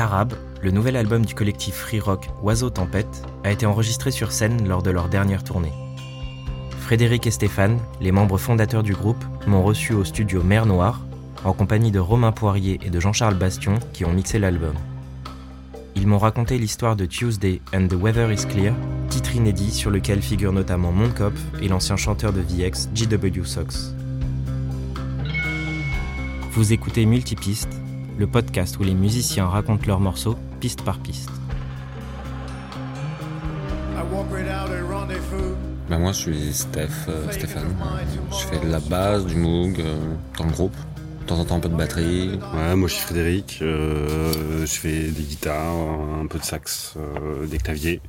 Tarab, le nouvel album du collectif free rock Oiseau Tempête, a été enregistré sur scène lors de leur dernière tournée. Frédéric et Stéphane, les membres fondateurs du groupe, m'ont reçu au studio Mer Noire, en compagnie de Romain Poirier et de Jean-Charles Bastion qui ont mixé l'album. Ils m'ont raconté l'histoire de Tuesday and the Weather is Clear, titre inédit sur lequel figure notamment Monkop et l'ancien chanteur de VX GW Sox. Vous écoutez Multipiste, le podcast où les musiciens racontent leurs morceaux piste par piste. Ben moi je suis Steph, euh, Stéphane. Je fais de la basse, du moog, euh, dans le groupe. De temps en temps un peu de batterie. Ouais, moi je suis Frédéric, euh, je fais des guitares, un peu de sax, euh, des claviers.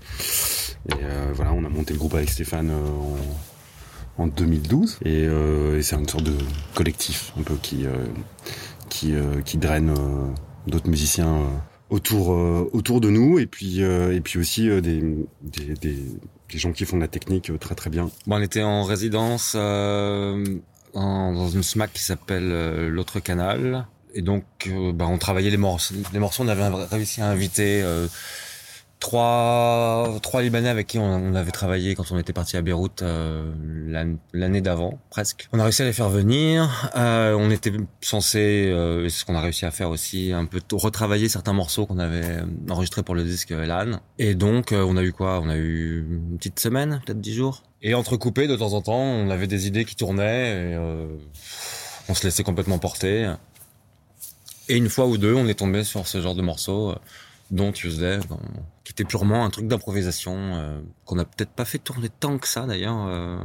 Et euh, voilà, on a monté le groupe avec Stéphane euh, en, en 2012. Et, euh, et c'est une sorte de collectif un peu qui, euh, qui, euh, qui draine euh, d'autres musiciens euh, autour, autour de nous. Et puis, et puis aussi des, des, gens qui font de la technique très très bien. On était en résidence en- dans une SMAC qui s'appelle l'autre canal. Et donc, bah, on travaillait les morceaux. Les morceaux, on avait réussi à inviter trois, trois Libanais avec qui on, avait travaillé quand on était parti à Beyrouth euh, l'an- l'année d'avant, presque. On a réussi à les faire venir. Euh, on était censé, euh, ce qu'on a réussi à faire aussi, un peu retravailler certains morceaux qu'on avait euh, enregistrés pour le disque Elan. Et donc, euh, on a eu quoi? On a eu une petite semaine, peut-être dix jours. Et entrecoupé de temps en temps, on avait des idées qui tournaient. Et, euh, on se laissait complètement porter. Et une fois ou deux, on est tombé sur ce genre de morceau, euh, dont Tuesday, euh, qui était purement un truc d'improvisation, euh, qu'on a peut-être pas fait tourner tant que ça d'ailleurs euh,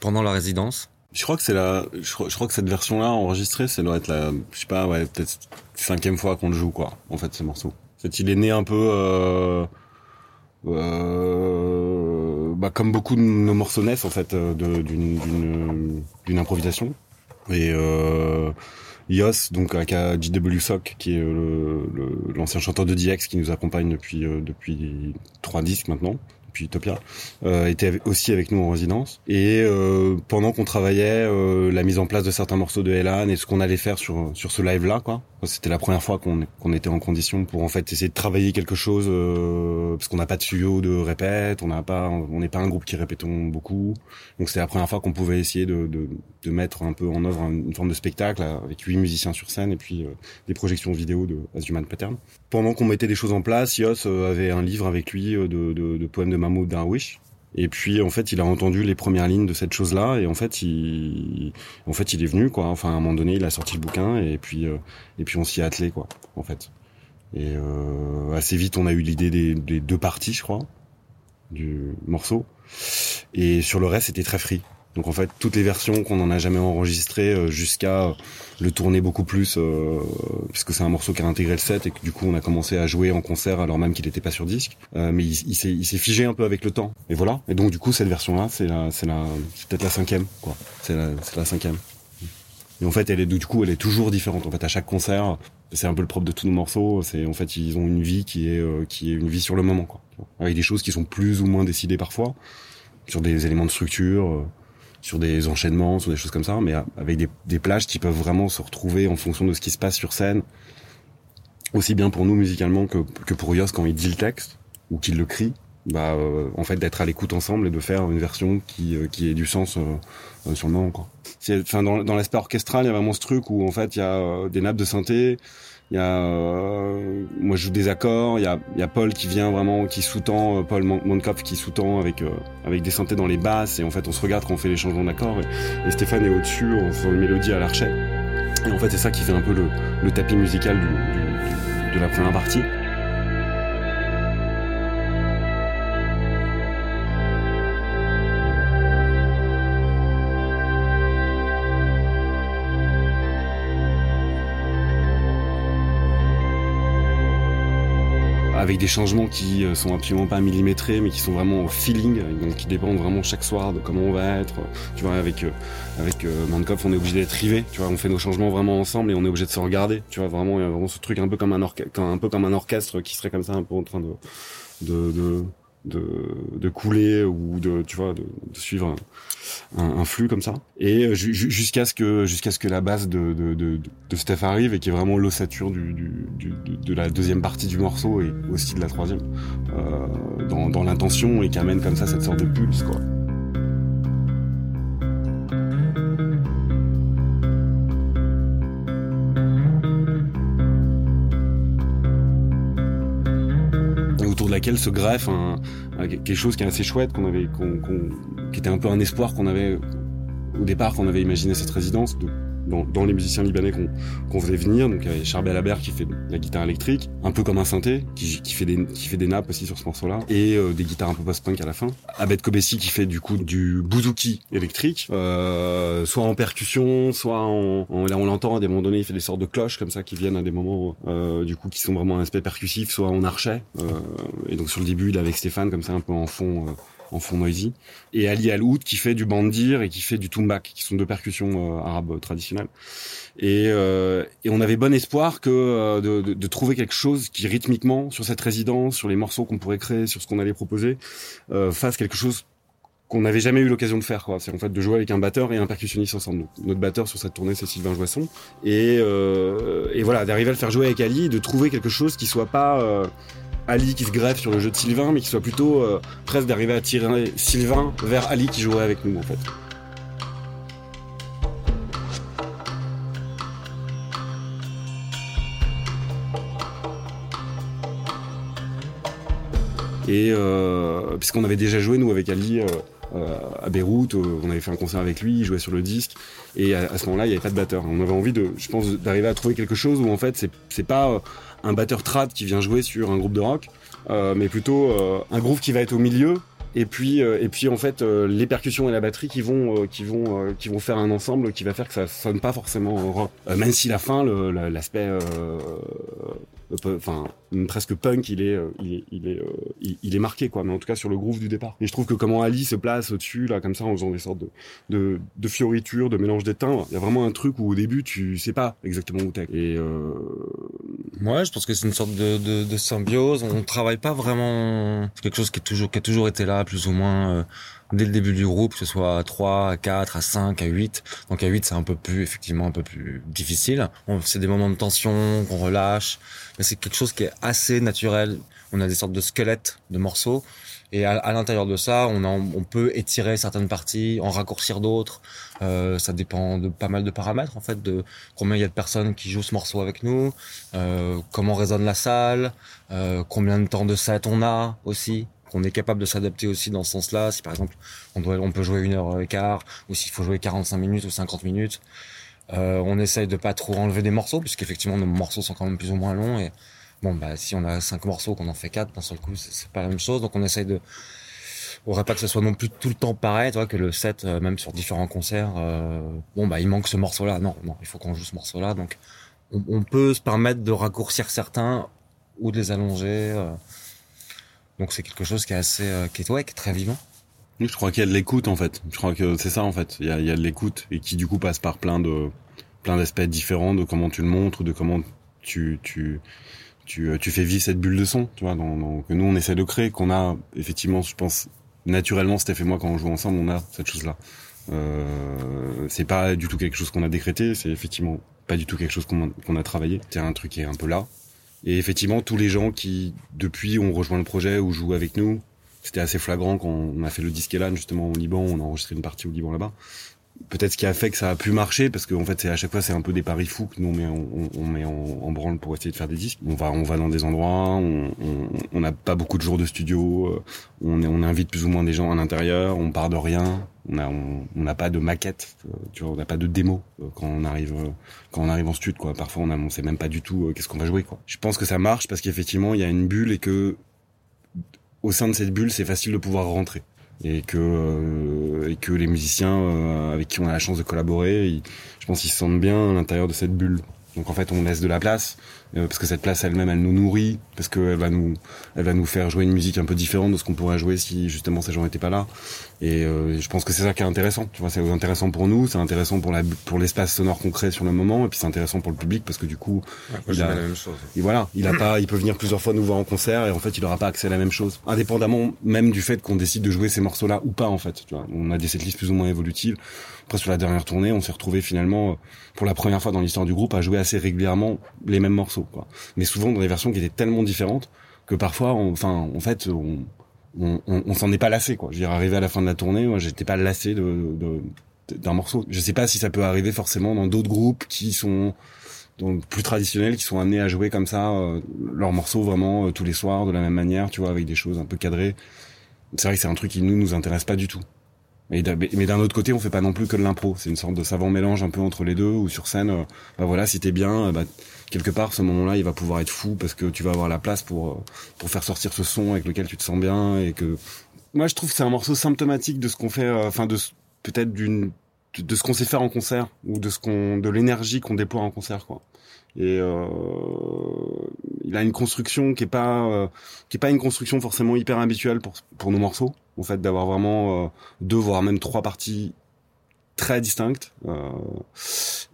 pendant la résidence. Je crois que c'est la, je crois, que cette version-là enregistrée, ça doit être la, je sais pas, ouais, peut-être cinquième fois qu'on le joue, quoi. En fait, ce morceau. En il est né un peu, euh, bah, comme beaucoup de nos morceaux naissent, en fait, d'une, d'une, d'une improvisation. Et Yos, donc avec JW Sock, qui est le, le- l'ancien chanteur de DX qui nous accompagne depuis euh, depuis trois disques maintenant, depuis Utopia, euh, était aussi avec nous en résidence. Et euh, pendant qu'on travaillait euh, la mise en place de certains morceaux de Elan et ce qu'on allait faire sur sur ce live là, quoi. C'était la première fois qu'on qu'on était en condition pour en fait essayer de travailler quelque chose parce qu'on n'a pas de studio de répète, on n'a pas, on n'est pas un groupe qui répétons beaucoup. Donc c'était la première fois qu'on pouvait essayer de, de de mettre un peu en œuvre une forme de spectacle avec huit musiciens sur scène et puis euh, des projections vidéo de As Human Pattern. Pendant qu'on mettait des choses en place, Yos avait un livre avec lui de, de, de poèmes de Mahmoud Darwish. Et puis en fait, il a entendu les premières lignes de cette chose-là et en fait, il, en fait, il est venu quoi. Enfin, à un moment donné, il a sorti le bouquin et puis euh, et puis on s'y est attelé quoi. En fait. Et euh, assez vite, on a eu l'idée des, des deux parties, je crois, du morceau. Et sur le reste, c'était très free. Donc en fait, toutes les versions qu'on n'en a jamais enregistrées euh, jusqu'à le tourner beaucoup plus, euh, puisque c'est un morceau qui a intégré le set et que du coup on a commencé à jouer en concert alors même qu'il n'était pas sur disque. Euh, mais il, il s'est figé un peu avec le temps. Et voilà. Et donc du coup cette version-là, c'est la, c'est la, peut-être la cinquième. C'est la, c'est la cinquième. Et en fait, elle est du coup, elle est toujours différente. En fait, à chaque concert, c'est un peu le propre de tous nos morceaux. C'est en fait, ils ont une vie qui est euh, qui est une vie sur le moment, quoi. Avec des choses qui sont plus ou moins décidées parfois, sur des éléments de structure, euh, sur des enchaînements, sur des choses comme ça, mais avec des, plages qui peuvent vraiment se retrouver en fonction de ce qui se passe sur scène, aussi bien pour nous musicalement que, que pour Yos quand il dit le texte ou qu'il le crie. Bah, euh, en fait, d'être à l'écoute ensemble et de faire une version qui euh, qui ait du sens euh, euh, sur le moment, quoi. Enfin, dans, dans l'aspect orchestral, il y a vraiment ce truc où en fait, il y a euh, des nappes de synthé, il y a euh, moi je joue des accords, il y a, y a Paul qui vient vraiment, qui sous-tend, euh, Paul Monkopf qui sous-tend avec euh, avec des synthés dans les basses et en fait on se regarde quand on fait les changements d'accords et, Stéphane est au-dessus en faisant une mélodie à l'archet. Et en fait c'est ça qui fait un peu le, le tapis musical de la première partie. Avec des changements qui euh, sont absolument pas millimétrés, mais qui sont vraiment au feeling, donc qui dépendent vraiment chaque soir de comment on va être. Tu vois, avec euh, avec euh, Mankopf, on est obligé d'être rivé. Tu vois, on fait nos changements vraiment ensemble et on est obligé de se regarder. Tu vois, vraiment, il y a vraiment ce truc un peu comme un orchestre, un peu comme un orchestre qui serait comme ça, un peu en train de de, de de, couler ou de tu vois de, suivre un, flux comme ça et jusqu'à ce que jusqu'à ce que la base de, de, de, Steph arrive et qui est vraiment l'ossature du, de la deuxième partie du morceau et aussi de la troisième euh, dans, dans l'intention et qui amène comme ça cette sorte de pulse quoi. Laquelle se greffe quelque chose qui est assez chouette, qu'on avait, qui était un peu un espoir qu'on avait au départ, qu'on avait imaginé cette résidence, de dans, les musiciens libanais qu'on faisait venir. Donc il y avait Charbel Aber qui fait la guitare électrique, un peu comme un synthé, qui, qui fait des qui fait des nappes aussi sur ce morceau-là, et euh, des guitares un peu post-punk à la fin. Abed Kobesi qui fait du coup du bouzouki électrique, euh, soit en percussion, soit en, là on l'entend à des moments donnés, il fait des sortes de cloches comme ça qui viennent à des moments euh, du coup qui sont vraiment un aspect percussif, soit en archet. Euh, et donc sur le début, il est avec Stéphane comme ça un peu en fond en fond noisy. Et Ali Al-Oud qui fait du bandir et qui fait du tumbak, qui sont deux percussions euh, arabes traditionnelles. Et, euh, et, on avait bon espoir que euh, de, de, de, trouver quelque chose qui rythmiquement sur cette résidence, sur les morceaux qu'on pourrait créer, sur ce qu'on allait proposer, euh, fasse quelque chose qu'on n'avait jamais eu l'occasion de faire quoi c'est en fait de jouer avec un batteur et un percussionniste ensemble notre batteur sur cette tournée c'est Sylvain Joisson et, euh, et voilà d'arriver à le faire jouer avec Ali de trouver quelque chose qui soit pas euh, Ali qui se greffe sur le jeu de Sylvain, mais qui soit plutôt euh, presque d'arriver à tirer Sylvain vers Ali qui jouerait avec nous en fait. Et euh, puisqu'on avait déjà joué nous avec Ali euh, à Beyrouth, euh, on avait fait un concert avec lui, il jouait sur le disque, et à, ce moment-là il n'y avait pas de batteur. On avait envie de, je pense, d'arriver à trouver quelque chose où en fait c'est pas un batteur trad qui vient jouer sur un groupe de rock, euh, mais plutôt euh, un groove qui va être au milieu et puis euh, et puis en fait les percussions et la batterie qui vont qui vont qui vont faire un ensemble qui va faire que ça sonne pas forcément rock même si la fin l'aspect enfin presque punk il est il est il est, il, est marqué quoi. Mais en tout cas sur le groove du départ. Et je trouve que comment Ali se place au dessus là comme ça en faisant des sortes de de, fioritures de mélange d'étain il y a vraiment un truc où au début tu sais pas exactement où t'es. Et euh... ouais je pense que c'est une sorte de, de, de, symbiose. On travaille pas vraiment c'est quelque chose qui est toujours qui a toujours été là plus ou moins euh, dès le début du groupe, que ce soit à 3, à 4, à 5, à 8. Donc à 8, c'est un peu plus, effectivement, un peu plus difficile. C'est des moments de tension qu'on relâche, mais c'est quelque chose qui est assez naturel. On a des sortes de squelettes de morceaux. Et à, l'intérieur de ça, on, on peut étirer certaines parties, en raccourcir d'autres. Euh, ça dépend de pas mal de paramètres en fait, de combien il y a de personnes qui jouent ce morceau avec nous, euh, comment résonne la salle, euh, combien de temps de set on a aussi qu'on est capable de s'adapter aussi dans ce sens-là. Si par exemple on peut jouer une heure et quart, ou s'il faut jouer 45 minutes ou 50 minutes, euh, on essaye de pas trop enlever des morceaux, puisqu'effectivement nos morceaux sont quand même plus ou moins longs. Et bon, bah si on a cinq morceaux, qu'on en fait quatre d'un seul coup, c'est pas la même chose. Donc on essaye de, on aurait pas que ce soit non plus tout le temps pareil, tu vois, que le set, euh, même sur différents concerts, euh, bon bah il manque ce morceau-là. Non, non, il faut qu'on joue ce morceau-là. Donc on, on, peut se permettre de raccourcir certains ou de les allonger. Donc c'est quelque chose qui est assez, euh, qui est, ouais, qui est très vivant. Je crois qu'il y a de l'écoute en fait. Je crois que c'est ça en fait. Il y a, il y a de l'écoute et qui du coup passe par plein de plein d'aspects différents de comment tu le montres, de comment tu tu tu, euh, tu fais vivre cette bulle de son, tu vois, dans, que nous on essaie de créer, qu'on a effectivement, je pense naturellement, Steph et moi quand on joue ensemble, on a cette chose-là. Euh, c'est pas du tout quelque chose qu'on a décrété, c'est effectivement pas du tout quelque chose qu'on qu'on a travaillé. C'est un truc qui est un peu là, et effectivement, tous les gens qui, depuis, ont rejoint le projet ou jouent avec nous, c'était assez flagrant quand on a fait le disque Elan, justement, au Liban, on a enregistré une partie au Liban là-bas. Peut-être ce qui a fait que ça a pu marcher, parce qu'en fait, c'est à chaque fois, c'est un peu des paris fous que nous, on met, on, on met en, en, branle pour essayer de faire des disques. On va, on va dans des endroits, on n'a pas beaucoup de jours de studio, euh, on, on invite plus ou moins des gens à l'intérieur, on part de rien, on on n'a pas de maquette euh, tu vois on n'a pas de démo euh, quand on arrive quand on arrive en studio quoi. Parfois on a on sait même pas du tout qu'est-ce qu'on va jouer quoi. Je pense que ça marche parce qu'effectivement il y a une bulle et que au sein de cette bulle c'est facile de pouvoir rentrer et que et que les musiciens avec qui on a la chance de collaborer je pense qu'ils se sentent bien à l'intérieur de cette bulle. Donc en fait, on laisse de la place euh, parce que cette place elle-même, elle nous nourrit, parce qu'elle va nous, elle va nous faire jouer une musique un peu différente de ce qu'on pourrait jouer si justement ces gens n'étaient pas là. Et euh, je pense que c'est ça qui est intéressant. Tu vois, c'est intéressant pour nous, c'est intéressant pour la, pour l'espace sonore qu'on crée sur le moment, et puis c'est intéressant pour le public parce que du coup, il a la même chose. Et voilà, il a pas, il peut venir plusieurs fois nous voir en concert et en fait, il aura pas accès à la même chose, indépendamment même du fait qu'on décide de jouer ces morceaux-là ou pas en fait. Tu vois, on a des setlists plus ou moins évolutives. Après sur la dernière tournée, on s'est retrouvé finalement euh, pour la première fois dans l'histoire du groupe à jouer assez régulièrement les mêmes morceaux. Quoi. Mais souvent dans des versions qui étaient tellement différentes que parfois, enfin, en fait, on, s'en est pas lassé. Quoi. Je veux dire, arrivé à la fin de la tournée, moi, j'étais pas lassé de, d'un morceau. Je sais pas si ça peut arriver forcément dans d'autres groupes qui sont plus traditionnels qui sont amenés à jouer comme ça euh, leurs morceaux vraiment euh, tous les soirs de la même manière, tu vois, avec des choses un peu cadrées. C'est vrai que c'est un truc qui nous nous intéresse pas du tout. Mais, d'un autre côté, on fait pas non plus que de l'impro. C'est une sorte de savant mélange un peu entre les deux. Ou sur scène, euh, bah voilà, si t'es bien, euh, bah, quelque part, ce moment-là, il va pouvoir être fou parce que tu vas avoir la place pour euh, pour faire sortir ce son avec lequel tu te sens bien et que. Moi, je trouve que c'est un morceau symptomatique de ce qu'on fait, enfin de peut-être d'une de ce qu'on sait faire en concert ou de ce qu'on de l'énergie qu'on déploie en concert, quoi et euh, il a une construction qui est pas euh, qui est pas une construction forcément hyper habituelle pour pour nos morceaux. En fait d'avoir vraiment euh, deux voire même trois parties très distinctes. Euh,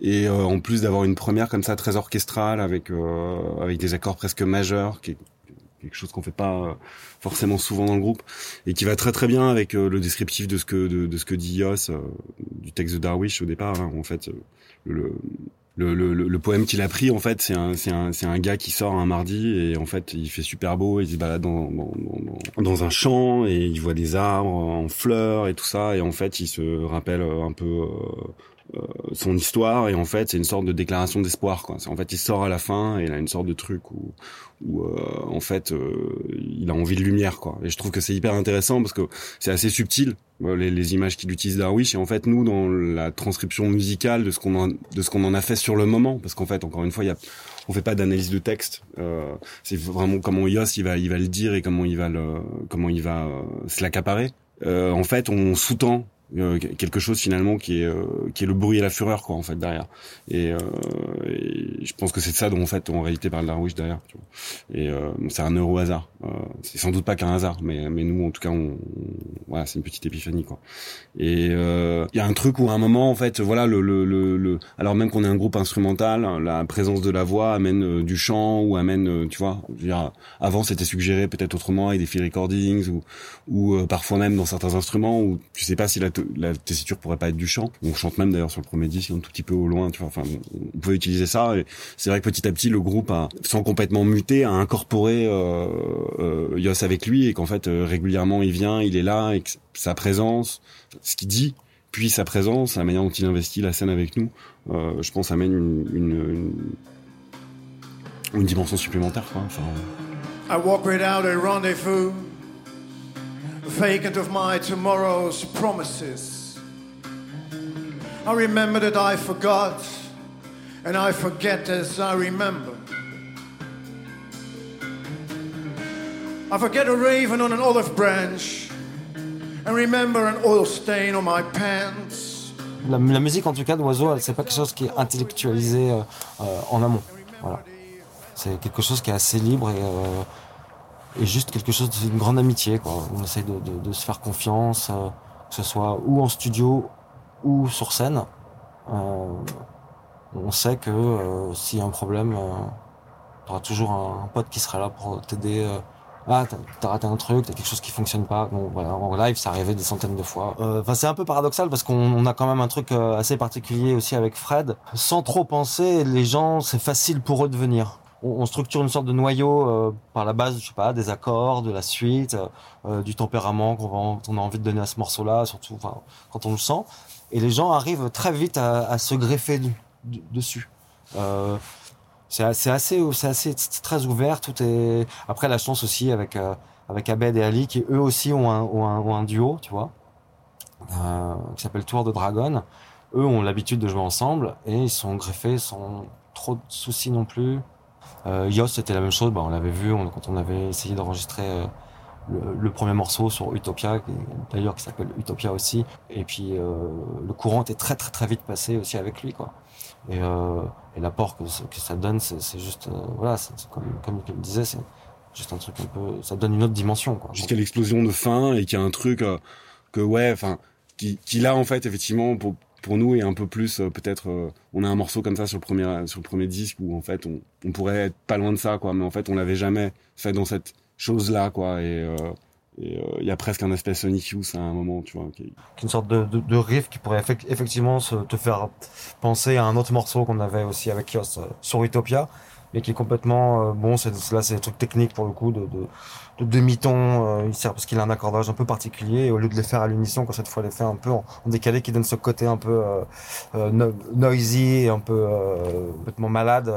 et en plus d'avoir une première comme ça très orchestrale avec avec des accords presque majeurs qui est quelque chose qu'on fait pas forcément souvent dans le groupe et qui va très très bien avec le descriptif de ce que de, de ce que dit Yos du texte de Darwish au départ hein, en fait le, le, poème qu'il a pris en fait c'est un gars qui sort un mardi et en fait il fait super beau il se balade dans un champ et il voit des arbres en fleurs et tout ça. Et en fait il se rappelle un peu euh, son histoire et en fait c'est une sorte de déclaration d'espoir quoi. En fait il sort à la fin et il a une sorte de truc où, où euh, en fait euh, il a envie de lumière quoi. Et je trouve que c'est hyper intéressant parce que c'est assez subtil les, les, images qu'il utilise Darwish et en fait nous dans la transcription musicale de ce qu'on de ce qu'on en a fait sur le moment parce qu'en fait encore une fois il y a on fait pas d'analyse de texte euh, c'est vraiment comment Yos il va il va le dire et comment il va le comment il va se l'accaparer euh, en fait on sous-tend euh, quelque chose finalement qui est euh, qui est le bruit et la fureur quoi en fait derrière. Et, euh, je pense que c'est ça dont en fait en réalité parle Darwish derrière tu vois. et c'est un euro hasard. C'est sans doute pas qu'un hasard mais mais nous en tout cas on, voilà c'est une petite épiphanie quoi. Et il y a un truc où à un moment en fait voilà le le, le, alors même qu'on est un groupe instrumental la présence de la voix amène du chant ou amène tu vois dire, avant c'était suggéré peut-être autrement avec des field recordings ou ou parfois même dans certains instruments où tu sais pas si la la tessiture pourrait pas être du chant. On chante même d'ailleurs sur le premier disque un tout petit peu au loin. Enfin, on pouvait utiliser ça. C'est vrai que petit à petit, le groupe a, sans complètement muter, a incorporé euh, euh, Yos avec lui et qu'en fait euh, régulièrement il vient, il est là et que sa présence, ce qu'il dit, puis sa présence, la manière dont il investit la scène avec nous, je pense amène une, une, dimension supplémentaire. I walk without a rendezvous. Vacant of my tomorrow's promises. I remember that I forgot, and I forget as I remember. I forget a raven on an olive branch, and remember an oil stain on my pants. La, la musique, en tout cas, d'Oiseau, c'est pas quelque chose qui est intellectualisé euh, euh, en amont. Voilà. C'est quelque chose qui est assez libre et euh, et juste quelque chose d'une grande amitié. Quoi. On essaye de, de, de se faire confiance, euh, que ce soit ou en studio ou sur scène. Euh, on sait que euh, s'il y a un problème, euh, tu auras toujours un, pote qui sera là pour t'aider. Euh, ah, t'as raté un truc, t'as quelque chose qui fonctionne pas. Bon, voilà, en live, ça arrivait des centaines de fois. Enfin, c'est un peu paradoxal parce qu'on a quand même un truc assez particulier aussi avec Fred. Sans trop penser, les gens, c'est facile pour eux de venir on, structure une sorte de noyau euh, par la base, je sais pas, des accords, de la suite, euh, du tempérament qu'on a envie de donner à ce morceau-là, surtout quand on le sent. Et les gens arrivent très vite à, se greffer dessus. Euh, c'est assez, c'est assez très ouvert. Tout est après la chance aussi avec avec Abed et Ali qui eux aussi ont un, duo, tu vois, qui s'appelle Tour de Dragon. Eux ont l'habitude de jouer ensemble et ils sont greffés sans trop de soucis non plus. Euh, Yos, c'était la même chose. Bah, on l'avait vu quand on avait essayé d'enregistrer euh, le, premier morceau sur Utopia, d'ailleurs qui s'appelle Utopia aussi. Et puis le courant est très très très vite passé aussi avec lui, quoi. Et, et l'apport que, ça donne, c'est juste, voilà, comme, comme il me disait, c'est juste un truc un peu, ça donne une autre dimension, quoi. Jusqu'à l'explosion de fin et qu'il y a un truc que ouais, enfin, qui, qui là en fait effectivement pour pour nous est un peu plus euh, peut-être euh, on a un morceau comme ça sur le premier sur le premier disque où en fait on, on pourrait être pas loin de ça quoi mais en fait on l'avait jamais fait dans cette chose là quoi et euh, il y a presque un aspect Sonic Youth à un moment, tu vois. Qui... Une sorte de, riff qui pourrait effectivement se, te faire penser à un autre morceau qu'on avait aussi avec Kios sur Utopia, mais qui est complètement bon. C'est, là, c'est des trucs techniques pour le coup de, de, de demi-ton. Euh, il sert parce qu'il a un accordage un peu particulier. Et au lieu de les faire à l'unisson, quand cette fois les fait un peu en, décalé, qui donne ce côté un peu euh, euh noisy, un peu euh, complètement malade,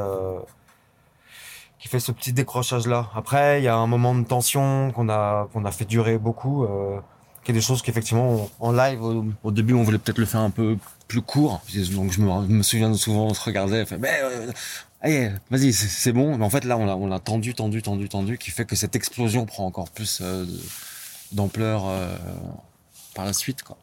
qui fait ce petit décrochage là. Après, il y a un moment de tension qu'on a qu'on a fait durer beaucoup. qui est des choses qu'effectivement en live au... début on voulait peut-être le faire un peu plus court donc je me, souviens souvent on se regardait fait, mais allez, vas-y, c'est bon. Mais en fait, là, on l'a, on l'a tendu, tendu, tendu, tendu, qui fait que cette explosion prend encore plus euh, d'ampleur euh, par la suite, quoi.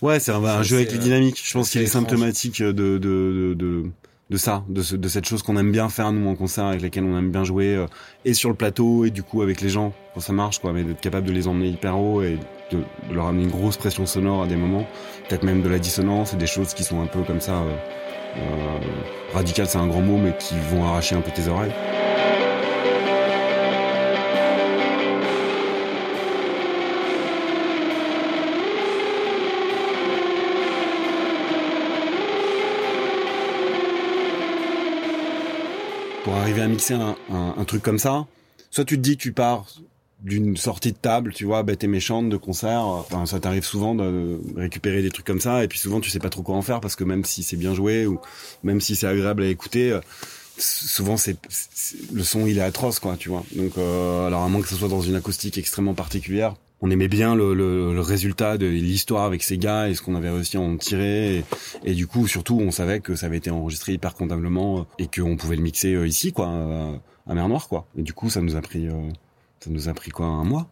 Ouais, c'est un, jeu avec les dynamiques. Je pense qu'il est symptomatique de, de, de, de, de ça, de, ce, de cette chose qu'on aime bien faire, nous, en concert, avec laquelle on aime bien jouer, euh, et sur le plateau, et du coup, avec les gens, quand ça marche, quoi, mais d'être capable de les emmener hyper haut et de, de leur amener une grosse pression sonore à des moments, peut-être même de la dissonance, et des choses qui sont un peu comme ça, euh, radical, c'est un grand mot, mais qui vont arracher un peu tes oreilles. Pour arriver à mixer un, truc comme ça, soit tu te dis tu pars d'une sortie de table, tu vois, bête et méchante de concert. Enfin, ça t'arrive souvent de récupérer des trucs comme ça, et puis souvent tu sais pas trop quoi en faire parce que même si c'est bien joué ou même si c'est agréable à écouter, euh, souvent c'est le son il est atroce quoi, tu vois. Donc euh, alors à moins que ce soit dans une acoustique extrêmement particulière, on aimait bien le, le, résultat de l'histoire avec ces gars et ce qu'on avait réussi à en tirer et, du coup surtout on savait que ça avait été enregistré hyper convenablement euh, et qu'on pouvait le mixer ici quoi à Mer Noire quoi. Et du coup ça nous a pris ça nous a pris quoi un mois?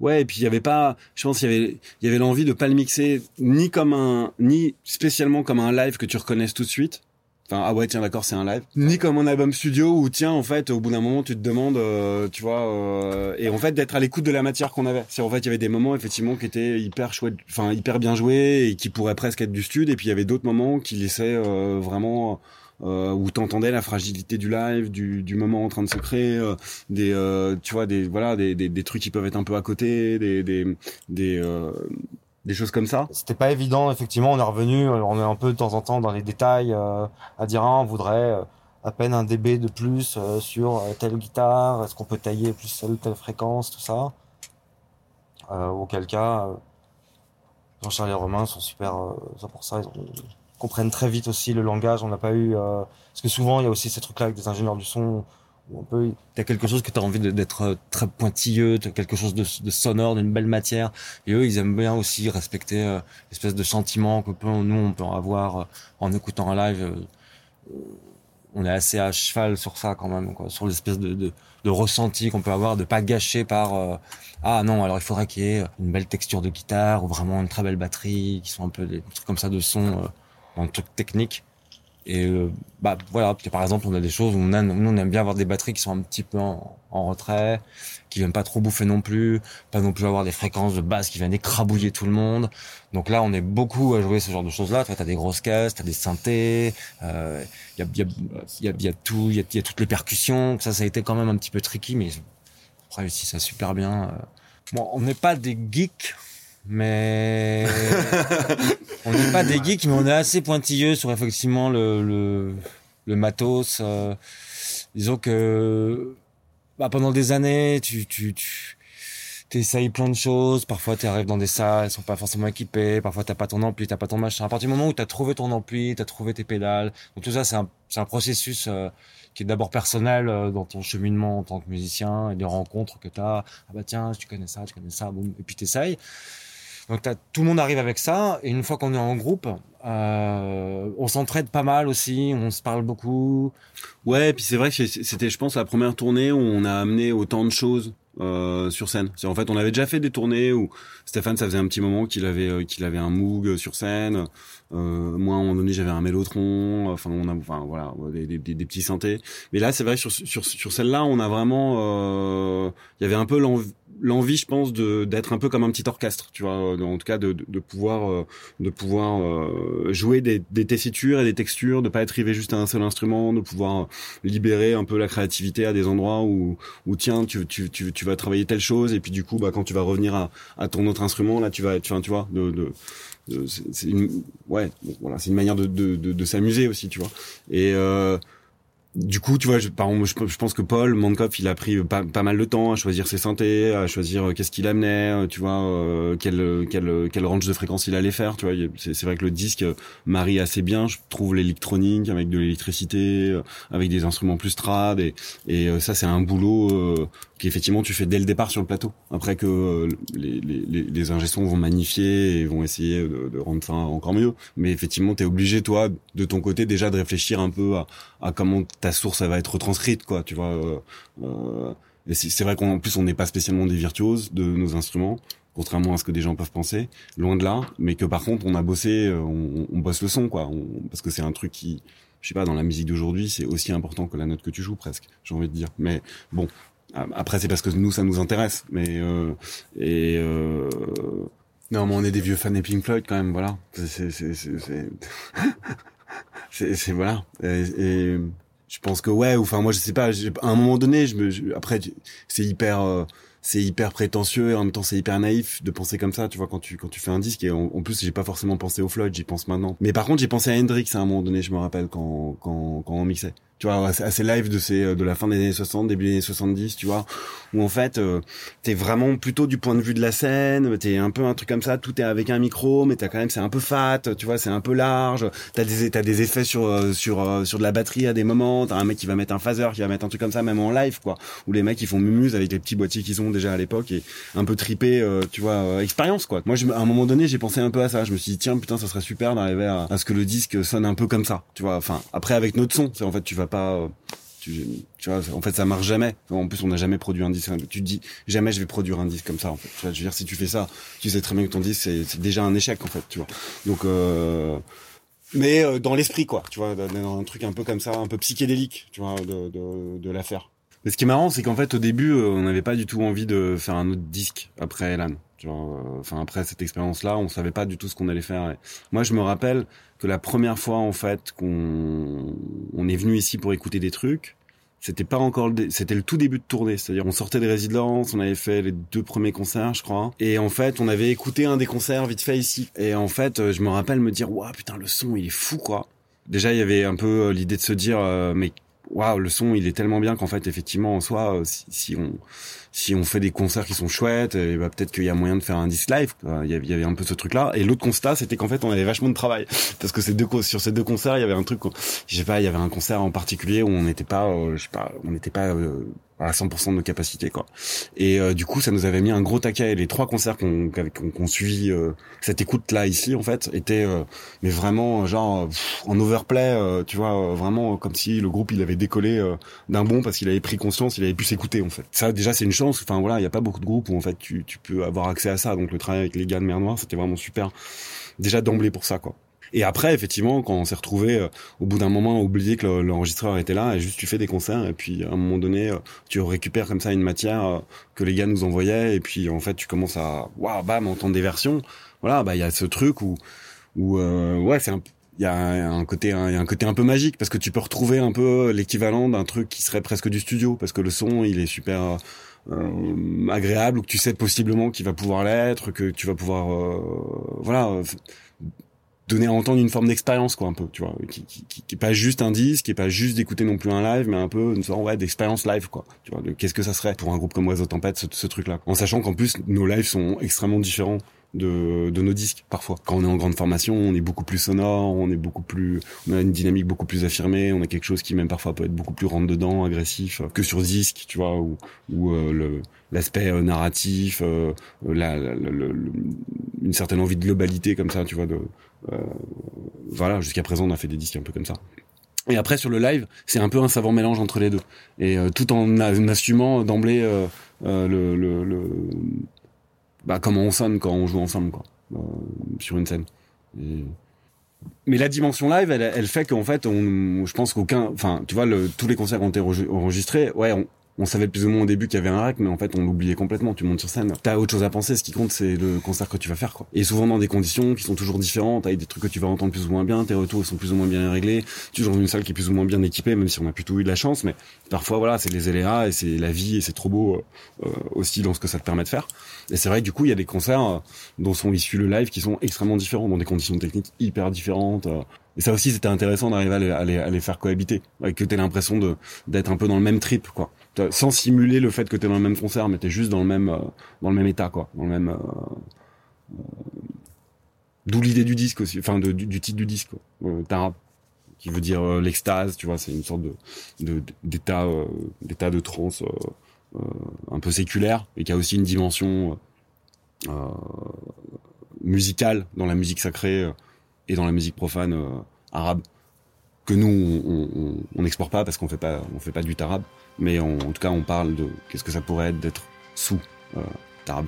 Ouais et puis il y avait pas je pense qu'il y avait il y avait l'envie de pas le mixer ni comme un ni spécialement comme un live que tu reconnaisses tout de suite. Enfin ah ouais tiens d'accord c'est un live. Ni comme un album studio où tiens en fait au bout d'un moment tu te demandes euh, tu vois euh, et en fait d'être à l'écoute de la matière qu'on avait. C'est en fait il y avait des moments effectivement qui étaient hyper chouettes enfin hyper bien joués et qui pourraient presque être du stud et puis il y avait d'autres moments qui laissaient euh, vraiment euh, où t'entendais la fragilité du live, du, du moment en train de se créer, euh, des, euh, tu vois, des voilà, des, des, des, trucs qui peuvent être un peu à côté, des, des, des, euh, des choses comme ça. C'était pas évident, effectivement. On est revenu, on est un peu de temps en temps dans les détails à dire ah, on voudrait à peine un dB de plus sur telle guitare. Est-ce qu'on peut tailler plus telle telle fréquence, tout ça. auquel cas, Jean-Charles et Romain sont super. pour ça, ils ont comprennent très vite aussi le langage. On n'a pas eu euh, parce que souvent il y a aussi ces trucs-là avec des ingénieurs du son où peut. T'as quelque chose que t'as envie d'être euh, très pointilleux, t'as quelque chose de, sonore, d'une belle matière. Et eux, ils aiment bien aussi respecter euh, l'espèce de sentiment que nous on peut avoir en écoutant un live. on est assez à cheval sur ça quand même, quoi, sur l'espèce de, de, de ressenti qu'on peut avoir, de pas gâcher par ah non, alors il faudrait qu'il y ait une belle texture de guitare ou vraiment une très belle batterie, qui sont un peu des trucs comme ça de son en truc technique. Et euh, bah voilà, par exemple, on a des choses où on, a, nous on aime bien avoir des batteries qui sont un petit peu en, retrait, qui viennent pas trop bouffer non plus, pas non plus avoir des fréquences de basse qui viennent écrabouiller tout le monde. Donc là, on est beaucoup à jouer ce genre de choses-là. Tu as des grosses caisses, tu as des synthés, il euh, y, a, y, a, y, a, y a y a, toutes les percussions. Ça, ça a été quand même un petit peu tricky, mais après, réussi ça super bien. Euh. Bon, on n'est pas des geeks, mais on n'est pas des geeks, mais on est assez pointilleux sur effectivement le, le, le matos. Euh, disons que bah, pendant des années, tu, tu, tu t'essayes plein de choses. Parfois, tu arrives dans des salles, elles sont pas forcément équipées. Parfois, t'as pas ton ampli, t'as pas ton machin. À partir du moment où t'as trouvé ton ampli, t'as trouvé tes pédales. Donc tout ça, c'est un, un processus euh, qui est d'abord personnel euh, dans ton cheminement en tant que musicien et des rencontres que t'as. Ah bah tiens, tu connais ça, tu connais ça, boum, et puis t'essayes. Donc tout le monde arrive avec ça, et une fois qu'on est en groupe, euh, on s'entraide pas mal aussi, on se parle beaucoup. Ouais, et puis c'est vrai que c'était, je pense, la première tournée où on a amené autant de choses euh, sur scène. En fait on avait déjà fait des tournées où Stéphane ça faisait un petit moment qu'il avait euh, qu'il avait un Moog sur scène. Euh, moi à un moment donné j'avais un Mélotron. Enfin on a enfin voilà des, des, des petits synthés. Mais là c'est vrai sur sur sur celle-là on a vraiment euh, il y avait un peu l'envie je pense, de d'être un peu comme un petit orchestre, tu vois, en tout cas de, de, pouvoir de pouvoir euh, jouer des, des tessitures et des textures, de pas être rivé juste à un seul instrument, de pouvoir libérer un peu la créativité à des endroits où où tiens tu tu tu, tu vas travailler telle chose et puis du coup bah quand tu vas revenir à, ton autre instrument là tu vas tu, tu vois de, de c'est une ouais voilà c'est une manière de de, de, de s'amuser aussi tu vois. Et euh, du coup, tu vois, je, par exemple, je, pense que Paul Mankoff, il a pris pas, pas, mal de temps à choisir ses synthés, à choisir euh, qu'est-ce qu'il amenait, euh, tu vois, euh, quel, quel, quel range de fréquence il allait faire, tu vois. C'est vrai que le disque marie assez bien, je trouve l'électronique avec de l'électricité, avec des instruments plus trad, et, et ça, c'est un boulot qu'effectivement tu fais dès le départ sur le plateau. Après que euh, les, les, les vont magnifier et vont essayer de, de rendre ça encore mieux. Mais effectivement, tu es obligé, toi, de ton côté, déjà de réfléchir un peu à, à comment ta source va être retranscrite, quoi. Tu vois. Euh, euh et c'est vrai qu'en plus, on n'est pas spécialement des virtuoses de nos instruments contrairement à ce que des gens peuvent penser, loin de là, mais que par contre on a bossé, euh, on, on bosse le son quoi, parce que c'est un truc qui, je sais pas, dans la musique d'aujourd'hui, c'est aussi important que la note que tu joues presque, j'ai envie de dire. Mais bon, après, c'est parce que nous, ça nous intéresse. Mais euh, et euh, non, mais on est des vieux fans des Pink Floyd quand même. Voilà. C'est c'est c'est c'est voilà. Et, je pense que ouais. Enfin, moi, je sais pas. À un moment donné, je me après, c'est hyper. Euh, c'est hyper prétentieux et en même temps c'est hyper naïf de penser comme ça tu vois quand tu quand tu fais un disque et en, plus j'ai pas forcément pensé au Floyd j'y pense maintenant mais par contre j'ai pensé à Hendrix à un moment donné je me rappelle quand quand quand on mixait tu vois, à ces lives de ces euh, de la fin des années 60, début des années 70, tu vois, où en fait euh, t'es vraiment plutôt du point de vue de la scène, t'es un peu un truc comme ça, tout est avec un micro, mais t'as quand même c'est un peu fat, tu vois, c'est un peu large, t'as des t'as des effets sur euh, sur euh, sur de la batterie à des moments, t'as un mec qui va mettre un phaser, qui va mettre un truc comme ça même en live quoi, où les mecs ils font mumuse avec les petits boîtiers qu'ils ont déjà à l'époque et un peu tripé, tu vois, expérience quoi. Moi je, à un moment donné j'ai pensé un peu à ça, je me suis dit tiens putain ça serait super d'arriver à, à ce que le disque sonne un peu comme ça, tu vois, enfin après avec notre son, en fait tu vas pas tu, tu, vois, en fait, ça marche jamais. En plus, on n'a jamais produit un disque. Tu dis jamais, je vais produire un disque comme ça. Tu vois, dire, si tu fais ça, tu sais très bien que ton disque c'est déjà un échec en fait, tu vois. Donc, euh, mais euh, dans l'esprit quoi, tu vois, dans un truc un peu comme ça, un peu psychédélique, tu vois, de, de, l'affaire. Mais ce qui est marrant, c'est qu'en fait, au début, euh, on n'avait pas du tout envie de faire un autre disque après Elan. Enfin, après cette expérience-là, on savait pas du tout ce qu'on allait faire. moi, je me rappelle que la première fois, en fait, qu'on on est venu ici pour écouter des trucs, c'était pas encore c'était le tout début de tournée. C'est-à-dire on sortait des résidences on avait fait les deux premiers concerts je crois. Et en fait on avait écouté un des concerts vite fait ici. Et en fait euh, je me rappelle me dire waouh putain le son il est fou quoi. Déjà il y avait un peu euh, l'idée de se dire mais waouh, le son, il est tellement bien qu'en fait, effectivement, en soi, euh, si, on si on fait des concerts qui sont chouettes, et bah, peut-être qu'il y a moyen de faire un disque live. Il y avait un peu ce truc-là. Et l'autre constat, c'était qu'en fait, on avait vachement de travail parce que ces deux sur ces deux concerts, il y avait un truc, je sais pas, il y avait un concert en particulier où on n'était pas, euh, je sais pas, on n'était pas euh, à 100% de nos capacités quoi. Et euh, du coup, ça nous avait mis un gros taquet. Les trois concerts qu'on qu'on suivi euh, cette écoute là ici en fait étaient euh, mais vraiment genre en overplay, tu vois, vraiment comme si le groupe il avait décollé d'un bond parce qu'il avait pris conscience, il avait pu s'écouter en fait. Ça déjà c'est une chance. Enfin voilà, il y a pas beaucoup de groupes où en fait tu tu peux avoir accès à ça. Donc le travail avec les gars de Mer Noire, c'était vraiment super. Déjà d'emblée pour ça quoi. Et après, effectivement, quand on s'est retrouvé euh, au bout d'un moment oublié que l'enregistreur était là, et juste tu fais des concerts, et puis à un moment donné, euh, tu récupères comme ça une matière euh, que les gars nous envoyaient, et puis en fait, tu commences à, waouh, bam, entendre des versions. Voilà, bah il y a ce truc où, où ouais, c'est un il y a un côté un, y a un côté un peu magique parce que tu peux retrouver un peu l'équivalent d'un truc qui serait presque du studio parce que le son il est super euh, agréable ou que tu sais possiblement qu'il va pouvoir l'être que tu vas pouvoir euh, voilà donner à entendre une forme d'expérience quoi un peu tu vois qui, qui, qui, est pas juste un disque qui est pas juste d'écouter non plus un live mais un peu une sorte ouais d'expérience live quoi tu vois qu'est-ce que ça serait pour un groupe comme Oiseau Tempête ce, ce truc là en sachant qu'en plus nos lives sont extrêmement différents de, de nos disques parfois. Quand on est en grande formation, on est beaucoup plus sonore, on est beaucoup plus, on a une dynamique beaucoup plus affirmée, on a quelque chose qui même parfois peut être beaucoup plus rentre dedans, agressif que sur disque, tu vois, ou, ou euh, le l'aspect euh, narratif, euh, la, la, une certaine envie de globalité comme ça, tu vois, de, euh, voilà, jusqu'à présent, on a fait des disques un peu comme ça. Et après sur le live, c'est un peu un savant mélange entre les deux. Et euh, tout en, assumant d'emblée euh, euh, le, le, le, bah, comment on sonne quand on joue ensemble quoi, sur une scène. Mais la dimension live, elle, elle fait qu'en fait, on, je pense qu'aucun, enfin, tu vois, le, tous les concerts ont été enregistrés. Ouais, on, on savait plus ou moins au début qu'il y avait un rec, mais en fait, on l'oubliait complètement. Tu montes sur scène, t'as autre chose à penser. Ce qui compte, c'est le concert que tu vas faire, quoi. Et souvent dans des conditions qui sont toujours différentes, avec des trucs que tu vas entendre plus ou moins bien, tes retours sont plus ou moins bien réglés. Tu joues dans une salle qui est plus ou moins bien équipée, même si on a plutôt eu de la chance. Mais parfois, voilà, c'est les éléas et c'est la vie et c'est trop beau euh, aussi dans ce que ça te permet de faire. Et c'est vrai que du coup, il y a des concerts euh, dont sont issus le live qui sont extrêmement différents, dans des conditions techniques hyper différentes. Euh, et ça aussi, c'était intéressant d'arriver à les, à, les, faire cohabiter, avec que t'aies l'impression de d'être un peu dans le même trip, quoi. Sans simuler le fait que t'es dans le même concert, mais t'es juste dans le même euh, dans le même état, quoi, dans le même. Euh, euh, d'où l'idée du disque aussi, du, titre du disque, quoi. Qui veut dire l'extase, tu vois, c'est une sorte d'état d'état de trance un peu séculaire et qui a aussi une dimension musicale dans la musique sacrée et dans la musique profane arabe que nous on n'exporte pas parce qu'on fait pas on fait pas du tarab mais en tout cas on parle de qu'est-ce que ça pourrait être d'être sous euh, tarab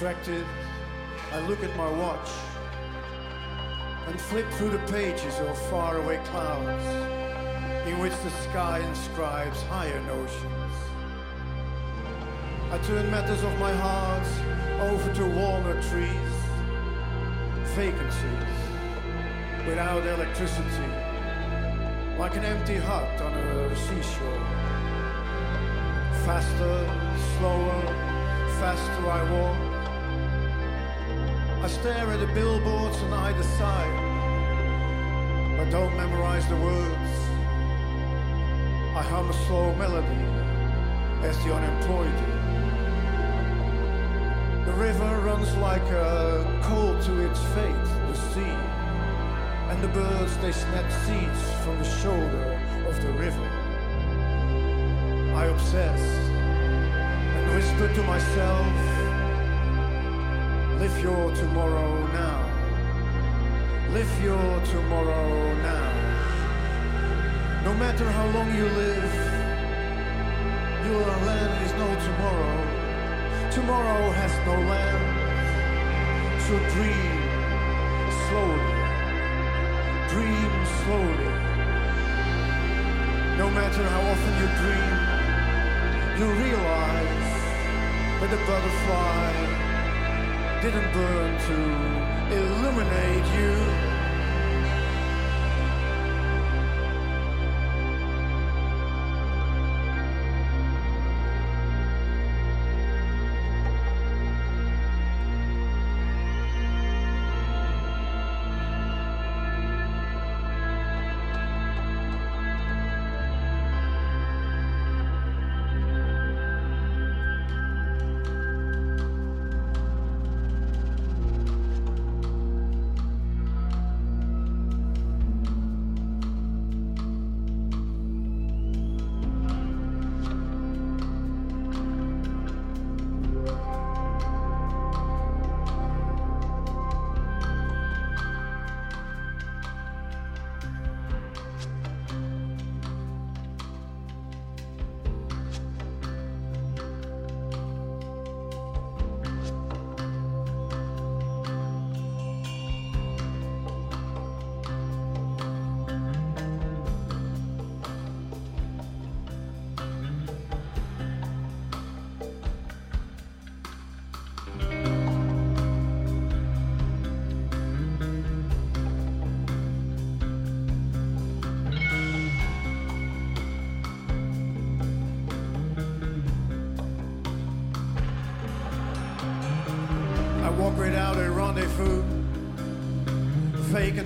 Distracted, I look at my watch and flip through the pages of faraway clouds in which the sky inscribes higher notions. I turn matters of my heart over to walnut trees, vacancies without electricity, like an empty hut on a seashore. Faster, slower, faster I walk I stare at the billboards on either side, but don't memorize the words. I hum a slow melody as the unemployed do. The river runs like a coal to its fate, the sea, and the birds they snatch seeds from the shoulder of the river. I obsess and whisper to myself Live your tomorrow now. Live your tomorrow now. No matter how long you live, your land is no tomorrow. Tomorrow has no land. So dream slowly. Dream slowly. No matter how often you dream, you realize that the butterfly didn't burn to illuminate you.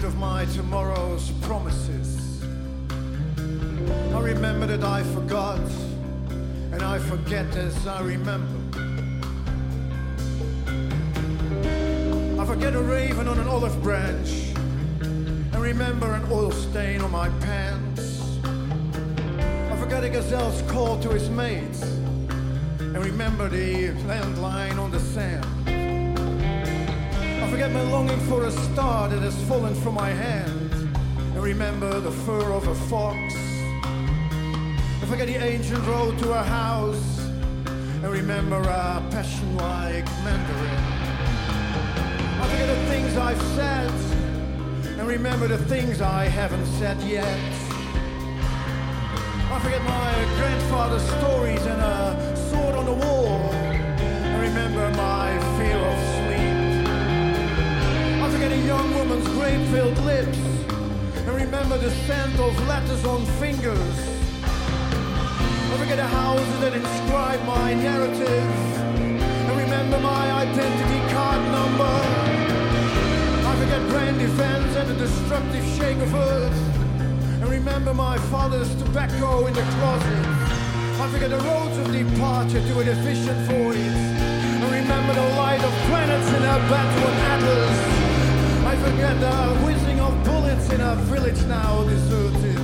Of my tomorrow's promises. I remember that I forgot, and I forget as I remember. I forget a raven on an olive branch, and remember an oil stain on my pants. I forget a gazelle's call to his mates, and remember the landline on the sand. I forget my longing for a star that has fallen from my hand, and remember the fur of a fox. I forget the ancient road to a house, and remember a passion like mandarin. I forget the things I've said, and remember the things I haven't said yet. I forget my grandfather's stories and a woman's grape-filled lips, and remember the scent of letters on fingers. I forget the houses that inscribe my narrative, and remember my identity card number. I forget grand events and the destructive shake of earth. And remember my father's tobacco in the closet. I forget the roads of departure to an efficient void. And remember the light of planets in a battle on Atlas. Forget the whizzing of bullets in a village now deserted.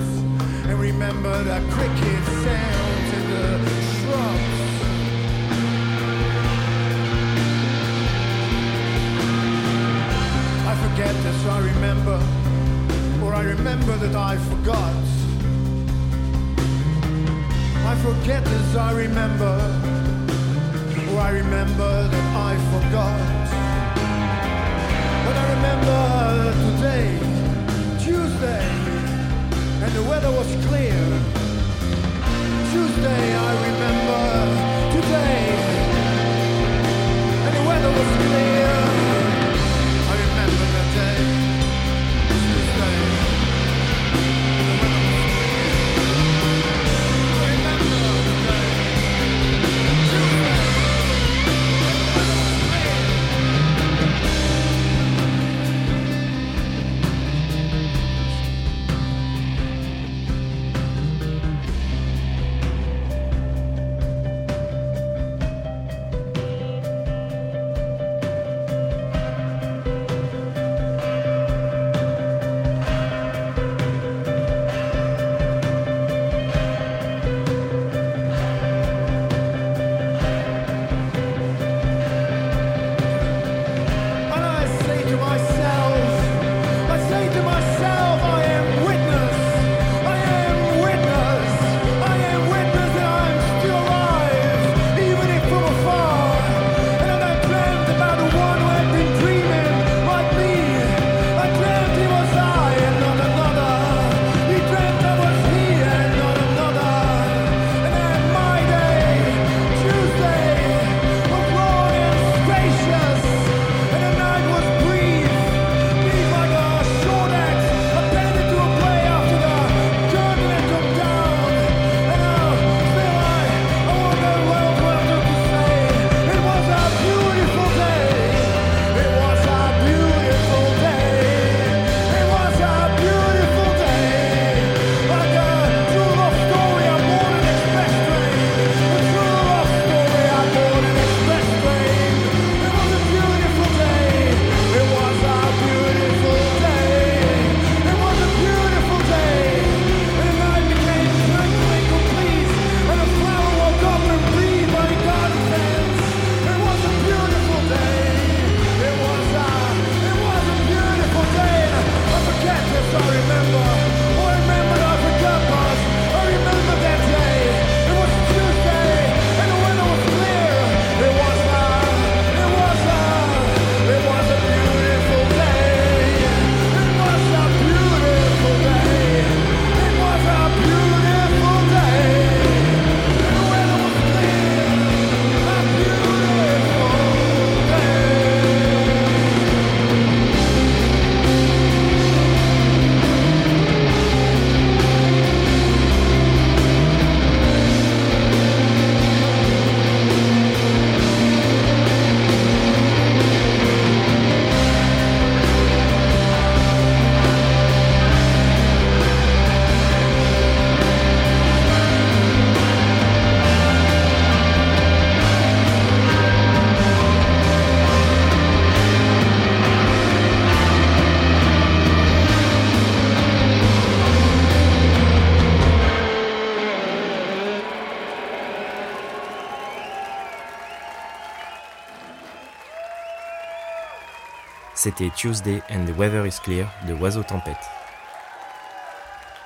And remember the cricket sounds in the shrubs. I forget as I remember, or I remember that I forgot. I forget as I remember, or I remember that I forgot. I remember today, Tuesday, and the weather was clear. Tuesday, I remember today, and the weather was clear. C'était Tuesday and the Weather is Clear de Oiseau Tempête.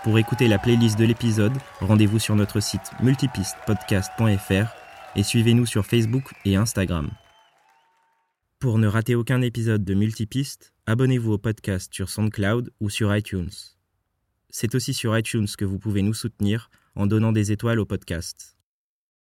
Pour écouter la playlist de l'épisode, rendez-vous sur notre site multipistepodcast.fr et suivez-nous sur Facebook et Instagram. Pour ne rater aucun épisode de Multipiste, abonnez-vous au podcast sur SoundCloud ou sur iTunes. C'est aussi sur iTunes que vous pouvez nous soutenir en donnant des étoiles au podcast.